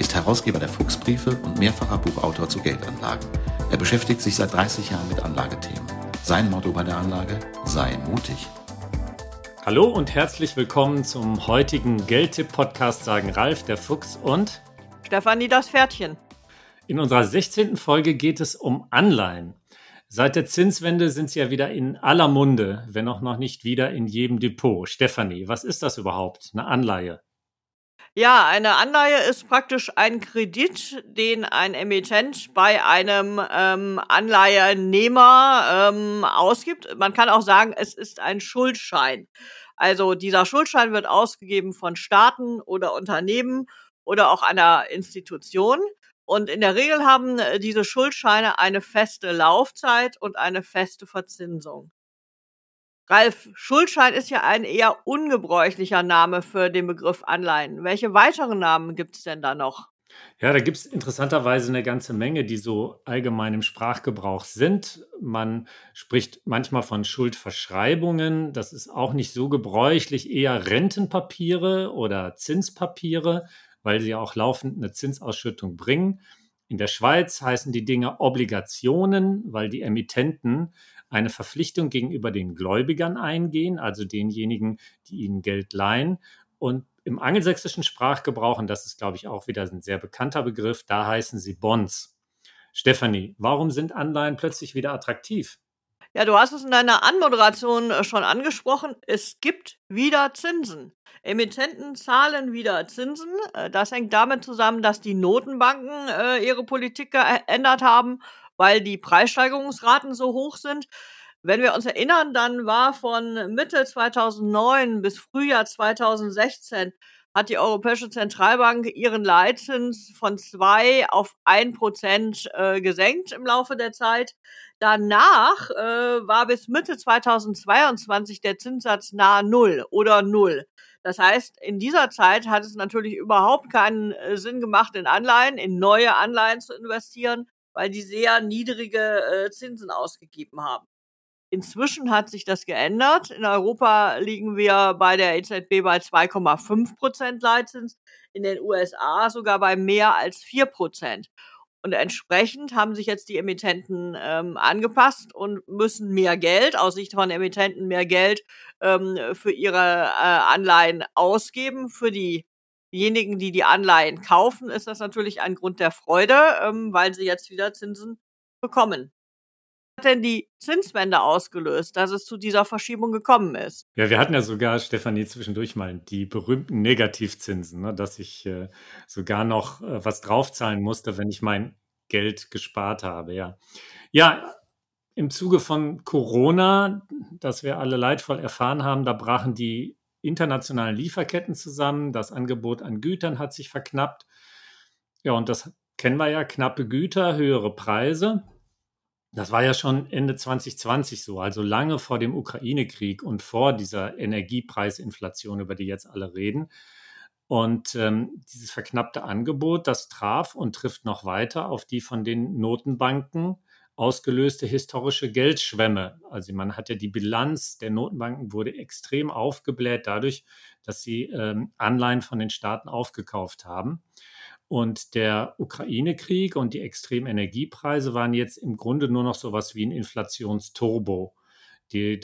ist Herausgeber der Fuchsbriefe und mehrfacher Buchautor zu Geldanlagen. Er beschäftigt sich seit 30 Jahren mit Anlagethemen. Sein Motto bei der Anlage: Sei mutig. Hallo und herzlich willkommen zum heutigen Geldtipp-Podcast, sagen Ralf, der Fuchs und Stefanie das Pferdchen. In unserer 16. Folge geht es um Anleihen. Seit der Zinswende sind sie ja wieder in aller Munde, wenn auch noch nicht wieder in jedem Depot. Stefanie, was ist das überhaupt? Eine Anleihe? Ja, eine Anleihe ist praktisch ein Kredit, den ein Emittent bei einem ähm, Anleihenehmer ähm, ausgibt. Man kann auch sagen, es ist ein Schuldschein. Also dieser Schuldschein wird ausgegeben von Staaten oder Unternehmen oder auch einer Institution. Und in der Regel haben äh, diese Schuldscheine eine feste Laufzeit und eine feste Verzinsung. Ralf, Schuldschein ist ja ein eher ungebräuchlicher Name für den Begriff Anleihen. Welche weiteren Namen gibt es denn da noch? Ja, da gibt es interessanterweise eine ganze Menge, die so allgemein im Sprachgebrauch sind. Man spricht manchmal von Schuldverschreibungen. Das ist auch nicht so gebräuchlich, eher Rentenpapiere oder Zinspapiere weil sie auch laufend eine Zinsausschüttung bringen. In der Schweiz heißen die Dinge Obligationen, weil die Emittenten eine Verpflichtung gegenüber den Gläubigern eingehen, also denjenigen, die ihnen Geld leihen. Und im angelsächsischen Sprachgebrauch, und das ist, glaube ich, auch wieder ein sehr bekannter Begriff, da heißen sie Bonds. Stefanie, warum sind Anleihen plötzlich wieder attraktiv? Ja, du hast es in deiner Anmoderation äh, schon angesprochen. Es gibt wieder Zinsen. Emittenten zahlen wieder Zinsen. Äh, das hängt damit zusammen, dass die Notenbanken äh, ihre Politik geändert haben, weil die Preissteigerungsraten so hoch sind. Wenn wir uns erinnern, dann war von Mitte 2009 bis Frühjahr 2016 hat die Europäische Zentralbank ihren Leitzins von zwei auf ein Prozent äh, gesenkt im Laufe der Zeit. Danach äh, war bis Mitte 2022 der Zinssatz nahe Null oder Null. Das heißt, in dieser Zeit hat es natürlich überhaupt keinen äh, Sinn gemacht, in Anleihen, in neue Anleihen zu investieren, weil die sehr niedrige äh, Zinsen ausgegeben haben. Inzwischen hat sich das geändert. In Europa liegen wir bei der EZB bei 2,5 Prozent Leitzins, in den USA sogar bei mehr als 4 Prozent. Und entsprechend haben sich jetzt die Emittenten ähm, angepasst und müssen mehr Geld, aus Sicht von Emittenten mehr Geld ähm, für ihre äh, Anleihen ausgeben. Für diejenigen, die die Anleihen kaufen, ist das natürlich ein Grund der Freude, ähm, weil sie jetzt wieder Zinsen bekommen hat denn die Zinswende ausgelöst, dass es zu dieser Verschiebung gekommen ist? Ja, wir hatten ja sogar, Stefanie, zwischendurch mal die berühmten Negativzinsen, ne, dass ich äh, sogar noch äh, was draufzahlen musste, wenn ich mein Geld gespart habe. Ja. ja, im Zuge von Corona, das wir alle leidvoll erfahren haben, da brachen die internationalen Lieferketten zusammen, das Angebot an Gütern hat sich verknappt. Ja, und das kennen wir ja, knappe Güter, höhere Preise. Das war ja schon Ende 2020 so, also lange vor dem Ukraine-Krieg und vor dieser Energiepreisinflation, über die jetzt alle reden. Und ähm, dieses verknappte Angebot, das traf und trifft noch weiter auf die von den Notenbanken ausgelöste historische Geldschwemme. Also man hat ja die Bilanz der Notenbanken wurde extrem aufgebläht dadurch, dass sie ähm, Anleihen von den Staaten aufgekauft haben. Und der Ukraine-Krieg und die extremen Energiepreise waren jetzt im Grunde nur noch so was wie ein Inflationsturbo, die,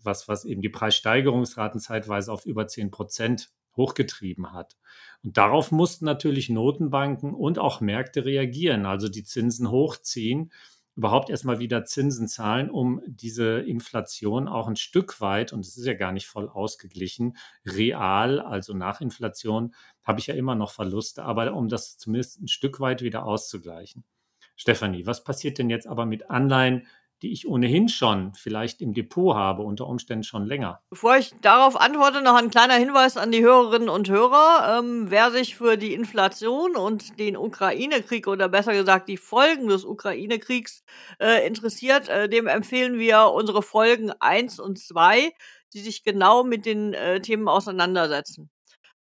was, was eben die Preissteigerungsraten zeitweise auf über 10 Prozent hochgetrieben hat. Und darauf mussten natürlich Notenbanken und auch Märkte reagieren, also die Zinsen hochziehen überhaupt erstmal wieder Zinsen zahlen, um diese Inflation auch ein Stück weit, und es ist ja gar nicht voll ausgeglichen, real, also nach Inflation, habe ich ja immer noch Verluste, aber um das zumindest ein Stück weit wieder auszugleichen. Stefanie, was passiert denn jetzt aber mit Anleihen, die ich ohnehin schon vielleicht im Depot habe, unter Umständen schon länger. Bevor ich darauf antworte, noch ein kleiner Hinweis an die Hörerinnen und Hörer. Ähm, wer sich für die Inflation und den Ukraine-Krieg oder besser gesagt die Folgen des Ukraine-Kriegs äh, interessiert, äh, dem empfehlen wir unsere Folgen 1 und 2, die sich genau mit den äh, Themen auseinandersetzen.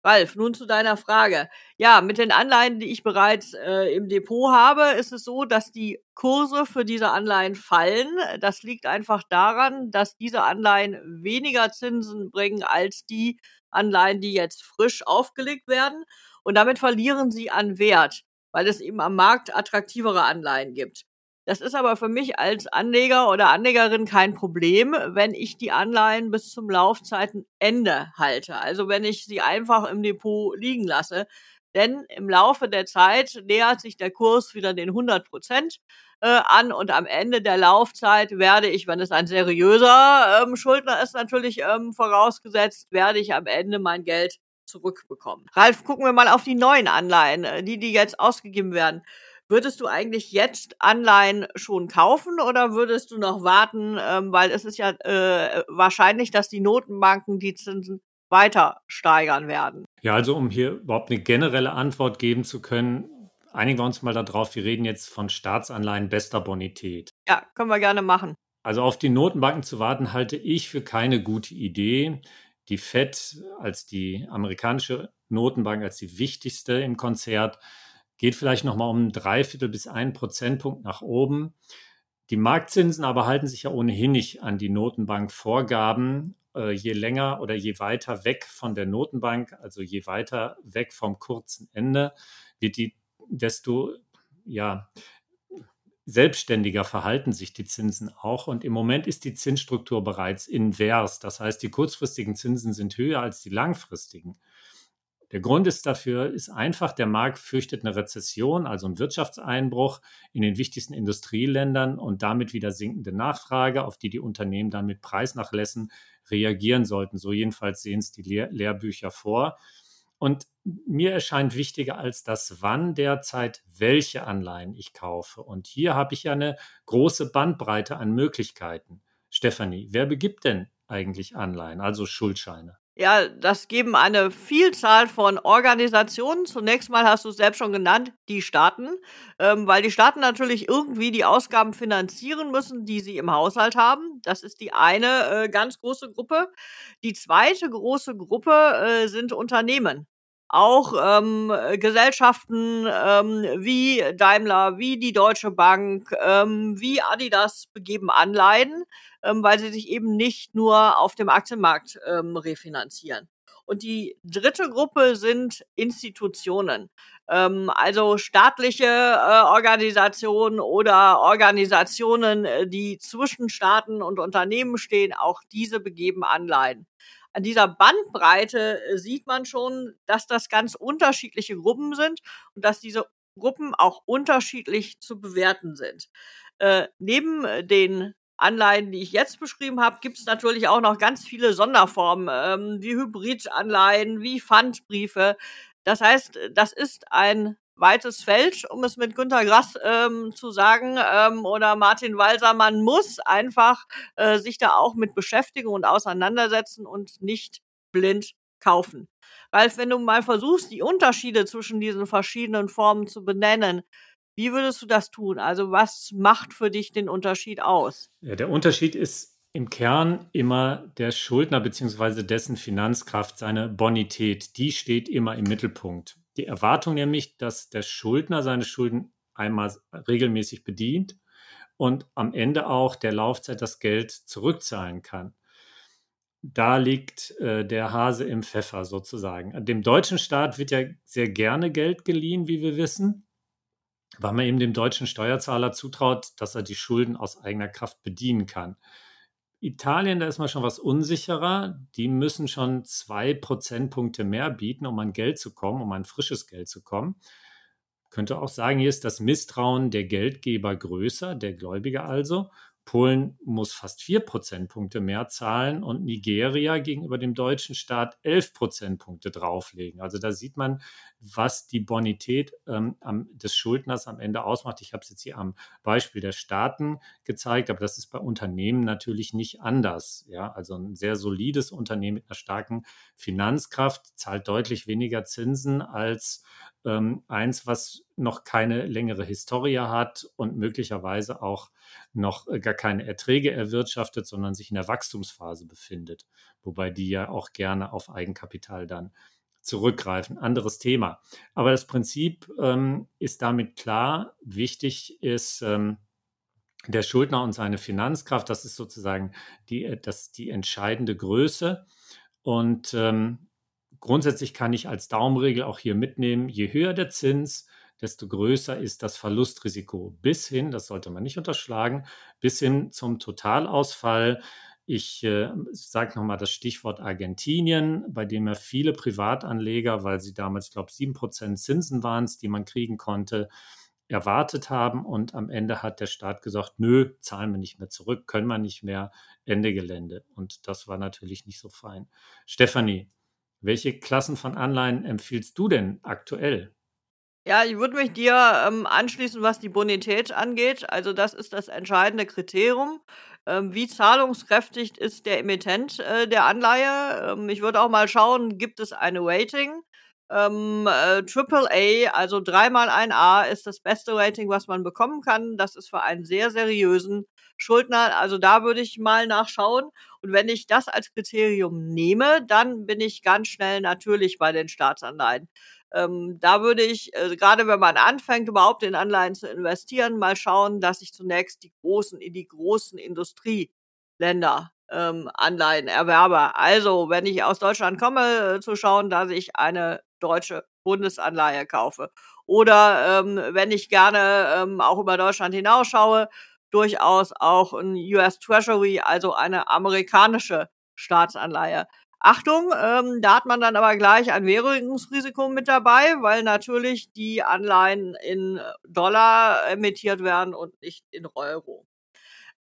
Ralf, nun zu deiner Frage. Ja, mit den Anleihen, die ich bereits äh, im Depot habe, ist es so, dass die Kurse für diese Anleihen fallen. Das liegt einfach daran, dass diese Anleihen weniger Zinsen bringen als die Anleihen, die jetzt frisch aufgelegt werden. Und damit verlieren sie an Wert, weil es eben am Markt attraktivere Anleihen gibt. Das ist aber für mich als Anleger oder Anlegerin kein Problem, wenn ich die Anleihen bis zum Laufzeitenende halte. Also wenn ich sie einfach im Depot liegen lasse. Denn im Laufe der Zeit nähert sich der Kurs wieder den 100 Prozent äh, an und am Ende der Laufzeit werde ich, wenn es ein seriöser ähm, Schuldner ist, natürlich ähm, vorausgesetzt, werde ich am Ende mein Geld zurückbekommen. Ralf, gucken wir mal auf die neuen Anleihen, äh, die, die jetzt ausgegeben werden. Würdest du eigentlich jetzt Anleihen schon kaufen oder würdest du noch warten, ähm, weil es ist ja äh, wahrscheinlich, dass die Notenbanken die Zinsen weiter steigern werden? Ja, also um hier überhaupt eine generelle Antwort geben zu können, einigen wir uns mal darauf, wir reden jetzt von Staatsanleihen bester Bonität. Ja, können wir gerne machen. Also auf die Notenbanken zu warten, halte ich für keine gute Idee. Die Fed als die amerikanische Notenbank, als die wichtigste im Konzert, geht vielleicht nochmal um ein Dreiviertel bis einen Prozentpunkt nach oben. Die Marktzinsen aber halten sich ja ohnehin nicht an die Notenbankvorgaben. Äh, je länger oder je weiter weg von der Notenbank, also je weiter weg vom kurzen Ende, wird die, desto ja, selbstständiger verhalten sich die Zinsen auch. Und im Moment ist die Zinsstruktur bereits invers. Das heißt, die kurzfristigen Zinsen sind höher als die langfristigen. Der Grund ist dafür, ist einfach, der Markt fürchtet eine Rezession, also einen Wirtschaftseinbruch in den wichtigsten Industrieländern und damit wieder sinkende Nachfrage, auf die die Unternehmen dann mit Preisnachlässen reagieren sollten. So jedenfalls sehen es die Lehr Lehrbücher vor. Und mir erscheint wichtiger als das Wann derzeit, welche Anleihen ich kaufe. Und hier habe ich ja eine große Bandbreite an Möglichkeiten. Stefanie, wer begibt denn eigentlich Anleihen, also Schuldscheine? Ja, das geben eine Vielzahl von Organisationen. Zunächst mal hast du es selbst schon genannt, die Staaten, ähm, weil die Staaten natürlich irgendwie die Ausgaben finanzieren müssen, die sie im Haushalt haben. Das ist die eine äh, ganz große Gruppe. Die zweite große Gruppe äh, sind Unternehmen. Auch ähm, Gesellschaften ähm, wie Daimler, wie die Deutsche Bank, ähm, wie Adidas begeben Anleihen ähm, weil sie sich eben nicht nur auf dem Aktienmarkt ähm, refinanzieren. Und die dritte Gruppe sind Institutionen, ähm, also staatliche äh, Organisationen oder Organisationen, äh, die zwischen Staaten und Unternehmen stehen. Auch diese begeben Anleihen. An dieser Bandbreite äh, sieht man schon, dass das ganz unterschiedliche Gruppen sind und dass diese Gruppen auch unterschiedlich zu bewerten sind. Äh, neben den Anleihen, die ich jetzt beschrieben habe, gibt es natürlich auch noch ganz viele Sonderformen, ähm, wie Hybridanleihen, wie Pfandbriefe. Das heißt, das ist ein weites Feld, um es mit Günter Grass ähm, zu sagen, ähm, oder Martin Walser. Man muss einfach äh, sich da auch mit beschäftigen und auseinandersetzen und nicht blind kaufen. Ralf, wenn du mal versuchst, die Unterschiede zwischen diesen verschiedenen Formen zu benennen, wie würdest du das tun? Also was macht für dich den Unterschied aus? Ja, der Unterschied ist im Kern immer der Schuldner bzw. dessen Finanzkraft, seine Bonität. Die steht immer im Mittelpunkt. Die Erwartung nämlich, dass der Schuldner seine Schulden einmal regelmäßig bedient und am Ende auch der Laufzeit das Geld zurückzahlen kann. Da liegt äh, der Hase im Pfeffer sozusagen. Dem deutschen Staat wird ja sehr gerne Geld geliehen, wie wir wissen weil man eben dem deutschen Steuerzahler zutraut, dass er die Schulden aus eigener Kraft bedienen kann. Italien, da ist man schon was unsicherer. Die müssen schon zwei Prozentpunkte mehr bieten, um an Geld zu kommen, um an frisches Geld zu kommen. Könnte auch sagen, hier ist das Misstrauen der Geldgeber größer, der Gläubiger also. Polen muss fast vier Prozentpunkte mehr zahlen und Nigeria gegenüber dem deutschen Staat elf Prozentpunkte drauflegen. Also da sieht man, was die Bonität ähm, des Schuldners am Ende ausmacht. Ich habe es jetzt hier am Beispiel der Staaten gezeigt, aber das ist bei Unternehmen natürlich nicht anders. Ja, also ein sehr solides Unternehmen mit einer starken Finanzkraft zahlt deutlich weniger Zinsen als ähm, eins, was noch keine längere Historie hat und möglicherweise auch noch äh, gar keine Erträge erwirtschaftet, sondern sich in der Wachstumsphase befindet, wobei die ja auch gerne auf Eigenkapital dann zurückgreifen. Anderes Thema. Aber das Prinzip ähm, ist damit klar. Wichtig ist ähm, der Schuldner und seine Finanzkraft. Das ist sozusagen die, äh, das, die entscheidende Größe. Und ähm, grundsätzlich kann ich als Daumenregel auch hier mitnehmen, je höher der Zins, desto größer ist das Verlustrisiko bis hin, das sollte man nicht unterschlagen, bis hin zum Totalausfall. Ich äh, sage nochmal das Stichwort Argentinien, bei dem ja viele Privatanleger, weil sie damals, glaube ich, 7% Zinsen waren die man kriegen konnte, erwartet haben. Und am Ende hat der Staat gesagt, nö, zahlen wir nicht mehr zurück, können wir nicht mehr, Ende Gelände. Und das war natürlich nicht so fein. Stefanie, welche Klassen von Anleihen empfiehlst du denn aktuell? Ja, ich würde mich dir ähm, anschließen, was die Bonität angeht. Also das ist das entscheidende Kriterium. Ähm, wie zahlungskräftig ist der Emittent äh, der Anleihe? Ähm, ich würde auch mal schauen, gibt es eine Rating? Ähm, äh, AAA, also dreimal ein A, ist das beste Rating, was man bekommen kann. Das ist für einen sehr seriösen Schuldner. Also da würde ich mal nachschauen. Und wenn ich das als Kriterium nehme, dann bin ich ganz schnell natürlich bei den Staatsanleihen. Ähm, da würde ich, äh, gerade wenn man anfängt, überhaupt in Anleihen zu investieren, mal schauen, dass ich zunächst die großen, in die großen Industrieländer ähm, Anleihen erwerbe. Also, wenn ich aus Deutschland komme, äh, zu schauen, dass ich eine deutsche Bundesanleihe kaufe. Oder ähm, wenn ich gerne ähm, auch über Deutschland hinausschaue, durchaus auch ein US Treasury, also eine amerikanische Staatsanleihe. Achtung, ähm, da hat man dann aber gleich ein Währungsrisiko mit dabei, weil natürlich die Anleihen in Dollar emittiert werden und nicht in Euro.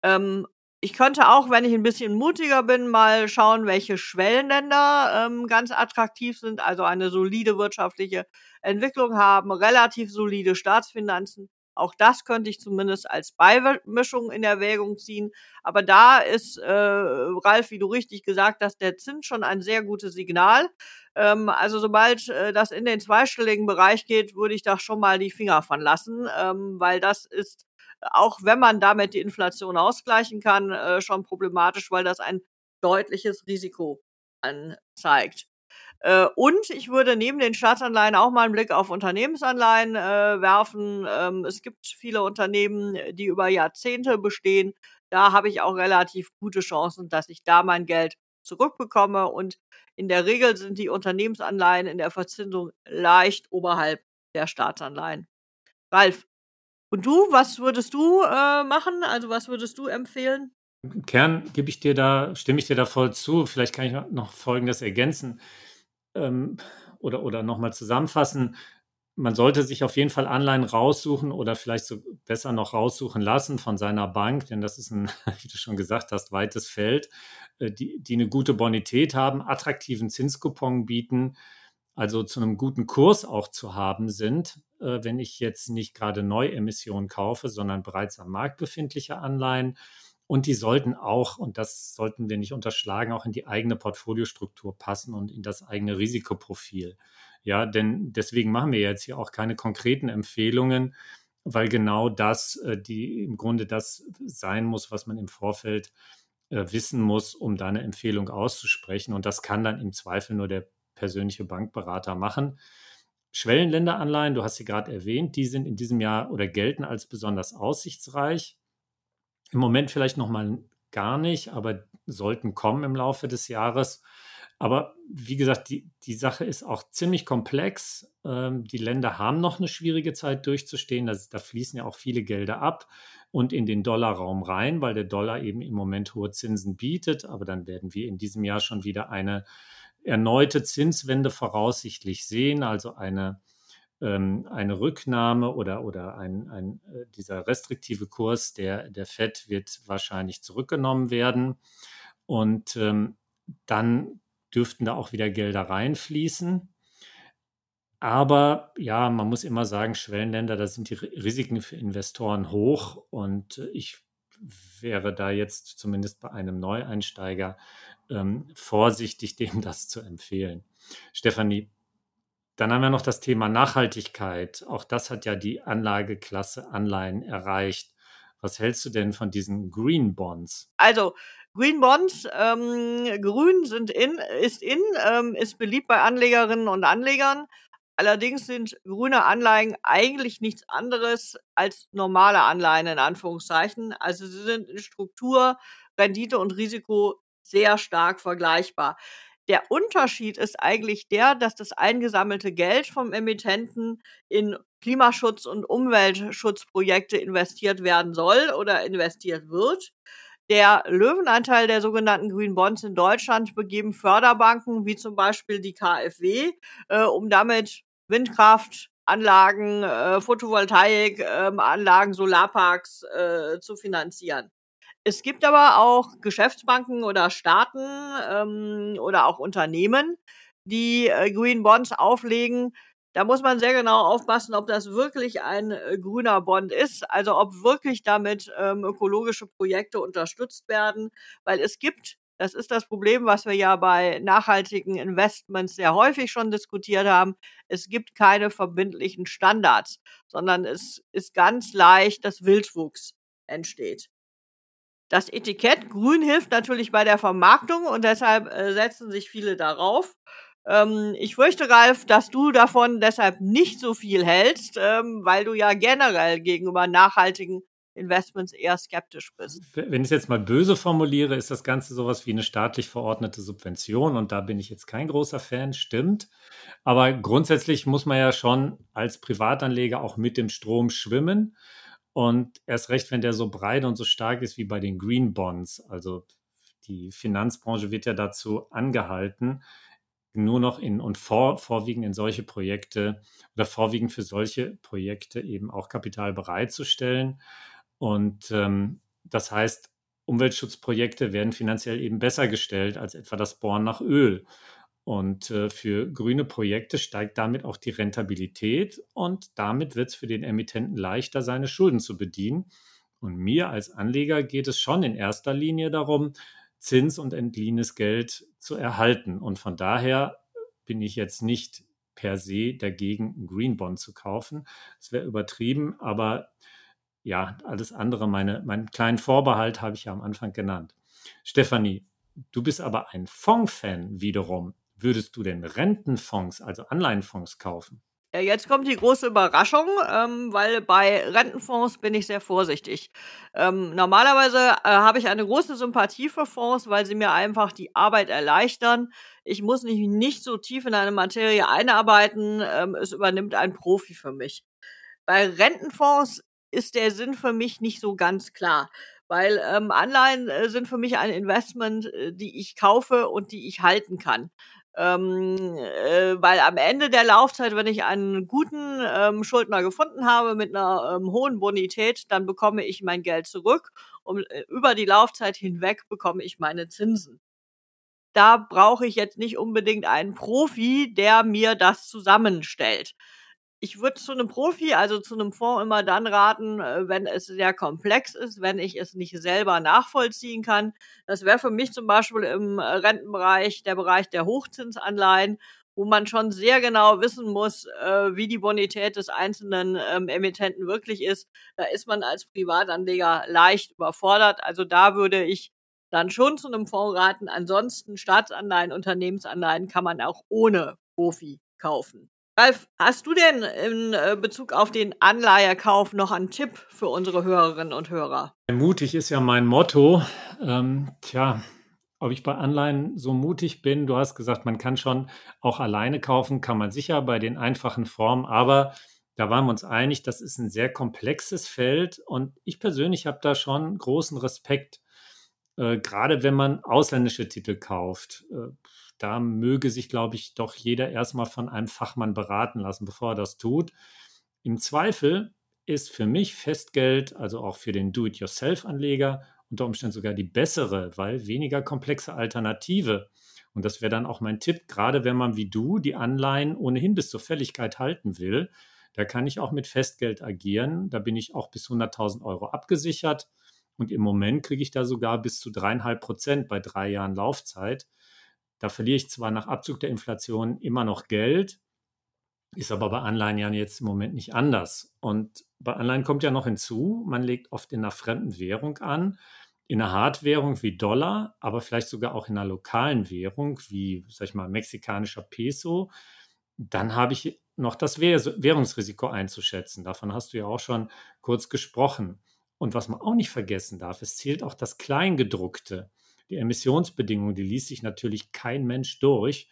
Ähm, ich könnte auch, wenn ich ein bisschen mutiger bin, mal schauen, welche Schwellenländer ähm, ganz attraktiv sind, also eine solide wirtschaftliche Entwicklung haben, relativ solide Staatsfinanzen. Auch das könnte ich zumindest als Beimischung in Erwägung ziehen. Aber da ist, äh, Ralf, wie du richtig gesagt hast, der Zins schon ein sehr gutes Signal. Ähm, also sobald äh, das in den zweistelligen Bereich geht, würde ich da schon mal die Finger von lassen, ähm, weil das ist auch wenn man damit die Inflation ausgleichen kann, äh, schon problematisch, weil das ein deutliches Risiko anzeigt. Äh, und ich würde neben den Staatsanleihen auch mal einen Blick auf Unternehmensanleihen äh, werfen. Ähm, es gibt viele Unternehmen, die über Jahrzehnte bestehen. Da habe ich auch relativ gute Chancen, dass ich da mein Geld zurückbekomme. Und in der Regel sind die Unternehmensanleihen in der Verzinsung leicht oberhalb der Staatsanleihen. Ralf, und du, was würdest du äh, machen? Also was würdest du empfehlen? Im Kern gebe ich dir da, stimme ich dir da voll zu. Vielleicht kann ich noch Folgendes ergänzen ähm, oder, oder nochmal zusammenfassen. Man sollte sich auf jeden Fall Anleihen raussuchen oder vielleicht so besser noch raussuchen lassen von seiner Bank, denn das ist ein, wie du schon gesagt hast, weites Feld, äh, die, die eine gute Bonität haben, attraktiven Zinskupon bieten, also zu einem guten Kurs auch zu haben sind, äh, wenn ich jetzt nicht gerade Neuemissionen kaufe, sondern bereits am Markt befindliche Anleihen. Und die sollten auch, und das sollten wir nicht unterschlagen, auch in die eigene Portfoliostruktur passen und in das eigene Risikoprofil. Ja, denn deswegen machen wir jetzt hier auch keine konkreten Empfehlungen, weil genau das, äh, die im Grunde das sein muss, was man im Vorfeld äh, wissen muss, um da eine Empfehlung auszusprechen. Und das kann dann im Zweifel nur der persönliche Bankberater machen. Schwellenländeranleihen, du hast sie gerade erwähnt, die sind in diesem Jahr oder gelten als besonders aussichtsreich. Im Moment vielleicht noch mal gar nicht, aber sollten kommen im Laufe des Jahres. Aber wie gesagt, die, die Sache ist auch ziemlich komplex. Ähm, die Länder haben noch eine schwierige Zeit durchzustehen. Das, da fließen ja auch viele Gelder ab und in den Dollarraum rein, weil der Dollar eben im Moment hohe Zinsen bietet. Aber dann werden wir in diesem Jahr schon wieder eine erneute Zinswende voraussichtlich sehen, also eine eine Rücknahme oder, oder ein, ein, äh, dieser restriktive Kurs der, der FED wird wahrscheinlich zurückgenommen werden. Und ähm, dann dürften da auch wieder Gelder reinfließen. Aber ja, man muss immer sagen, Schwellenländer, da sind die Risiken für Investoren hoch und äh, ich wäre da jetzt zumindest bei einem Neueinsteiger ähm, vorsichtig, dem das zu empfehlen. Stefanie, dann haben wir noch das Thema Nachhaltigkeit. Auch das hat ja die Anlageklasse Anleihen erreicht. Was hältst du denn von diesen Green Bonds? Also Green Bonds, ähm, grün sind in, ist in, ähm, ist beliebt bei Anlegerinnen und Anlegern. Allerdings sind grüne Anleihen eigentlich nichts anderes als normale Anleihen in Anführungszeichen. Also sie sind in Struktur, Rendite und Risiko sehr stark vergleichbar. Der Unterschied ist eigentlich der, dass das eingesammelte Geld vom Emittenten in Klimaschutz- und Umweltschutzprojekte investiert werden soll oder investiert wird. Der Löwenanteil der sogenannten Green Bonds in Deutschland begeben Förderbanken wie zum Beispiel die KfW, äh, um damit Windkraftanlagen, äh, Photovoltaikanlagen, ähm, Solarparks äh, zu finanzieren. Es gibt aber auch Geschäftsbanken oder Staaten ähm, oder auch Unternehmen, die äh, Green Bonds auflegen. Da muss man sehr genau aufpassen, ob das wirklich ein äh, grüner Bond ist, also ob wirklich damit ähm, ökologische Projekte unterstützt werden, weil es gibt das ist das Problem, was wir ja bei nachhaltigen Investments sehr häufig schon diskutiert haben. Es gibt keine verbindlichen Standards, sondern es ist ganz leicht, dass Wildwuchs entsteht. Das Etikett grün hilft natürlich bei der Vermarktung und deshalb äh, setzen sich viele darauf. Ähm, ich fürchte, Ralf, dass du davon deshalb nicht so viel hältst, ähm, weil du ja generell gegenüber nachhaltigen Investments eher skeptisch bist. Wenn ich es jetzt mal böse formuliere, ist das Ganze sowas wie eine staatlich verordnete Subvention und da bin ich jetzt kein großer Fan, stimmt. Aber grundsätzlich muss man ja schon als Privatanleger auch mit dem Strom schwimmen und erst recht, wenn der so breit und so stark ist wie bei den Green Bonds. Also die Finanzbranche wird ja dazu angehalten, nur noch in und vor, vorwiegend in solche Projekte oder vorwiegend für solche Projekte eben auch Kapital bereitzustellen. Und ähm, das heißt, Umweltschutzprojekte werden finanziell eben besser gestellt als etwa das Bohren nach Öl. Und äh, für grüne Projekte steigt damit auch die Rentabilität und damit wird es für den Emittenten leichter, seine Schulden zu bedienen. Und mir als Anleger geht es schon in erster Linie darum, Zins und entliehenes Geld zu erhalten. Und von daher bin ich jetzt nicht per se dagegen, einen Green Bond zu kaufen. Das wäre übertrieben, aber ja, alles andere, meine, meinen kleinen Vorbehalt habe ich ja am Anfang genannt. Stefanie, du bist aber ein Fonds-Fan wiederum. Würdest du denn Rentenfonds, also Anleihenfonds kaufen? Jetzt kommt die große Überraschung, ähm, weil bei Rentenfonds bin ich sehr vorsichtig. Ähm, normalerweise äh, habe ich eine große Sympathie für Fonds, weil sie mir einfach die Arbeit erleichtern. Ich muss mich nicht so tief in eine Materie einarbeiten. Ähm, es übernimmt ein Profi für mich. Bei Rentenfonds ist der Sinn für mich nicht so ganz klar. Weil ähm, Anleihen äh, sind für mich ein Investment, äh, die ich kaufe und die ich halten kann. Ähm, äh, weil am Ende der Laufzeit, wenn ich einen guten ähm, Schuldner gefunden habe mit einer ähm, hohen Bonität, dann bekomme ich mein Geld zurück und äh, über die Laufzeit hinweg bekomme ich meine Zinsen. Da brauche ich jetzt nicht unbedingt einen Profi, der mir das zusammenstellt ich würde zu einem Profi, also zu einem Fonds immer dann raten, äh, wenn es sehr komplex ist, wenn ich es nicht selber nachvollziehen kann. Das wäre für mich zum Beispiel im Rentenbereich der Bereich der Hochzinsanleihen, wo man schon sehr genau wissen muss, äh, wie die Bonität des einzelnen ähm, Emittenten wirklich ist. Da ist man als Privatanleger leicht überfordert. Also da würde ich dann schon zu einem Fonds raten. Ansonsten Staatsanleihen, Unternehmensanleihen kann man auch ohne Profi kaufen. Ralf, hast du denn in äh, Bezug auf den Anleihekauf noch einen Tipp für unsere Hörerinnen und Hörer? Mutig ist ja mein Motto. Ähm, tja, ob ich bei Anleihen so mutig bin, du hast gesagt, man kann schon auch alleine kaufen, kann man sicher bei den einfachen Formen, aber da waren wir uns einig, das ist ein sehr komplexes Feld und ich persönlich habe da schon großen Respekt, äh, gerade wenn man ausländische Titel kauft. Äh, da möge sich, glaube ich, doch jeder erstmal von einem Fachmann beraten lassen, bevor er das tut. Im Zweifel ist für mich Festgeld, also auch für den Do-it-yourself-Anleger, unter Umständen sogar die bessere, weil weniger komplexe Alternative. Und das wäre dann auch mein Tipp, gerade wenn man wie du die Anleihen ohnehin bis zur Fälligkeit halten will, da kann ich auch mit Festgeld agieren. Da bin ich auch bis 100.000 Euro abgesichert. Und im Moment kriege ich da sogar bis zu dreieinhalb Prozent bei drei Jahren Laufzeit. Da verliere ich zwar nach Abzug der Inflation immer noch Geld, ist aber bei Anleihen ja jetzt im Moment nicht anders. Und bei Anleihen kommt ja noch hinzu, man legt oft in einer fremden Währung an, in einer Hardwährung wie Dollar, aber vielleicht sogar auch in einer lokalen Währung wie, sag ich mal, mexikanischer Peso. Dann habe ich noch das Währungsrisiko einzuschätzen. Davon hast du ja auch schon kurz gesprochen. Und was man auch nicht vergessen darf, es zählt auch das Kleingedruckte. Die Emissionsbedingungen, die liest sich natürlich kein Mensch durch,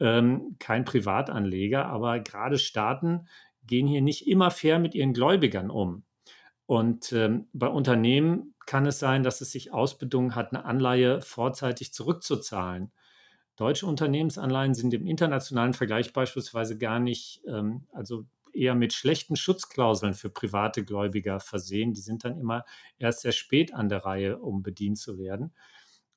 ähm, kein Privatanleger, aber gerade Staaten gehen hier nicht immer fair mit ihren Gläubigern um. Und ähm, bei Unternehmen kann es sein, dass es sich ausbedungen hat, eine Anleihe vorzeitig zurückzuzahlen. Deutsche Unternehmensanleihen sind im internationalen Vergleich beispielsweise gar nicht, ähm, also eher mit schlechten Schutzklauseln für private Gläubiger versehen. Die sind dann immer erst sehr spät an der Reihe, um bedient zu werden.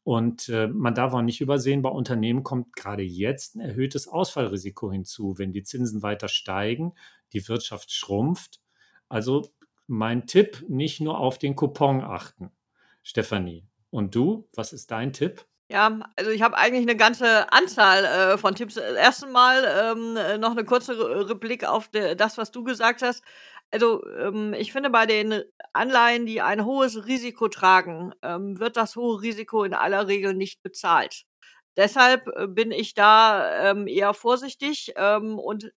Und äh, man darf auch nicht übersehen, bei Unternehmen kommt gerade jetzt ein erhöhtes Ausfallrisiko hinzu, wenn die Zinsen weiter steigen, die Wirtschaft schrumpft. Also mein Tipp, nicht nur auf den Coupon achten. Stefanie. Und du, was ist dein Tipp? Ja, also ich habe eigentlich eine ganze Anzahl äh, von Tipps. Erst einmal ähm, äh, noch eine kurze Replik auf de, das, was du gesagt hast. Also ähm, ich finde, bei den Anleihen, die ein hohes Risiko tragen, ähm, wird das hohe Risiko in aller Regel nicht bezahlt. Deshalb äh, bin ich da ähm, eher vorsichtig ähm, und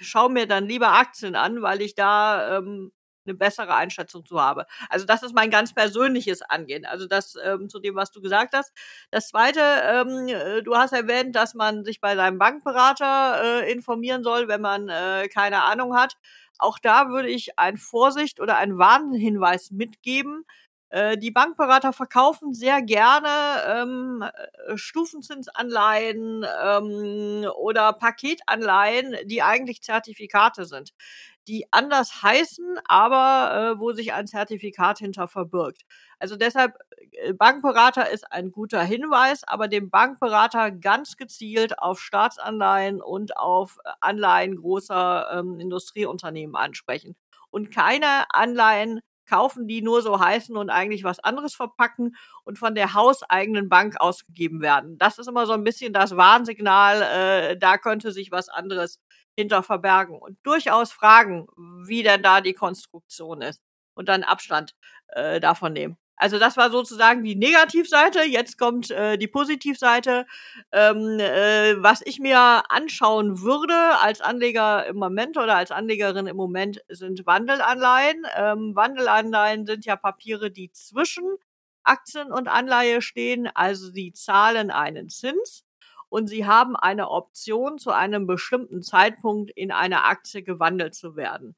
schaue mir dann lieber Aktien an, weil ich da ähm, eine bessere Einschätzung zu habe. Also das ist mein ganz persönliches Angehen. Also das ähm, zu dem, was du gesagt hast. Das Zweite, ähm, äh, du hast erwähnt, dass man sich bei seinem Bankberater äh, informieren soll, wenn man äh, keine Ahnung hat. Auch da würde ich ein Vorsicht oder einen Warnhinweis mitgeben. Äh, die Bankberater verkaufen sehr gerne ähm, äh, Stufenzinsanleihen ähm, oder Paketanleihen, die eigentlich Zertifikate sind die anders heißen, aber äh, wo sich ein Zertifikat hinter verbirgt. Also deshalb, äh, Bankberater ist ein guter Hinweis, aber dem Bankberater ganz gezielt auf Staatsanleihen und auf Anleihen großer ähm, Industrieunternehmen ansprechen. Und keine Anleihen kaufen, die nur so heißen und eigentlich was anderes verpacken und von der hauseigenen Bank ausgegeben werden. Das ist immer so ein bisschen das Warnsignal, äh, da könnte sich was anderes hinter verbergen und durchaus fragen, wie denn da die Konstruktion ist und dann Abstand äh, davon nehmen. Also das war sozusagen die Negativseite. Jetzt kommt äh, die Positivseite. Ähm, äh, was ich mir anschauen würde als Anleger im Moment oder als Anlegerin im Moment sind Wandelanleihen. Ähm, Wandelanleihen sind ja Papiere, die zwischen Aktien und Anleihe stehen. Also sie zahlen einen Zins und sie haben eine Option, zu einem bestimmten Zeitpunkt in eine Aktie gewandelt zu werden.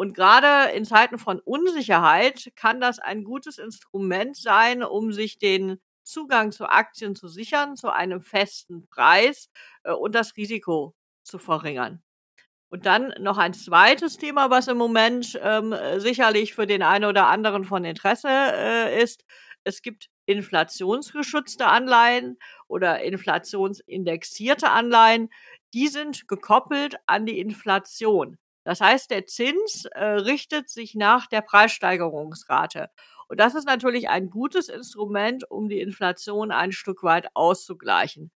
Und gerade in Zeiten von Unsicherheit kann das ein gutes Instrument sein, um sich den Zugang zu Aktien zu sichern, zu einem festen Preis äh, und das Risiko zu verringern. Und dann noch ein zweites Thema, was im Moment ähm, sicherlich für den einen oder anderen von Interesse äh, ist. Es gibt inflationsgeschützte Anleihen oder inflationsindexierte Anleihen, die sind gekoppelt an die Inflation. Das heißt, der Zins äh, richtet sich nach der Preissteigerungsrate. Und das ist natürlich ein gutes Instrument, um die Inflation ein Stück weit auszugleichen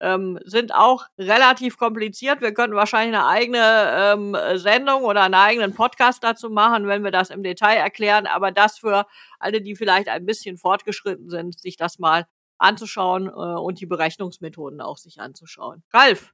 ähm, sind auch relativ kompliziert. Wir könnten wahrscheinlich eine eigene ähm, Sendung oder einen eigenen Podcast dazu machen, wenn wir das im Detail erklären. Aber das für alle, die vielleicht ein bisschen fortgeschritten sind, sich das mal anzuschauen äh, und die Berechnungsmethoden auch sich anzuschauen. Ralf,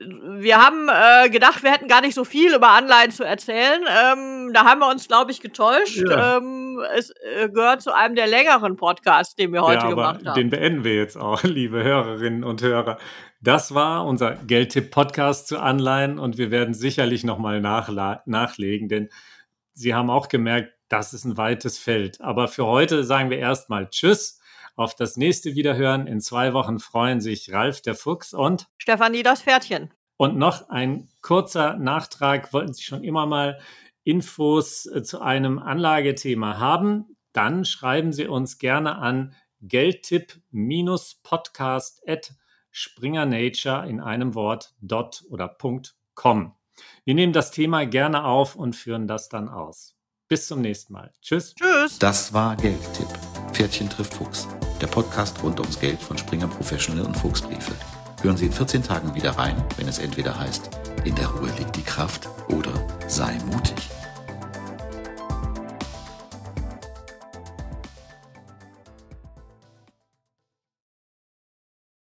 wir haben äh, gedacht, wir hätten gar nicht so viel über Anleihen zu erzählen. Ähm, da haben wir uns, glaube ich, getäuscht. Ja. Ähm, es äh, gehört zu einem der längeren Podcasts, den wir heute ja, gemacht haben. Den beenden wir jetzt auch, liebe Hörerinnen und Hörer. Das war unser Geldtipp-Podcast zu Anleihen und wir werden sicherlich nochmal nachlegen, denn Sie haben auch gemerkt, das ist ein weites Feld. Aber für heute sagen wir erstmal Tschüss auf das nächste Wiederhören. In zwei Wochen freuen sich Ralf der Fuchs und Stefanie das Pferdchen. Und noch ein kurzer Nachtrag. Wollten Sie schon immer mal Infos äh, zu einem Anlagethema haben? Dann schreiben Sie uns gerne an geldtipp-podcast at springernature in einem Wort dot oder .com. Wir nehmen das Thema gerne auf und führen das dann aus. Bis zum nächsten Mal. Tschüss. Tschüss. Das war Geldtipp. Pferdchen trifft Fuchs. Der Podcast rund ums Geld von Springer Professional und Fuchsbriefe. Hören Sie in 14 Tagen wieder rein, wenn es entweder heißt, in der Ruhe liegt die Kraft oder sei mutig.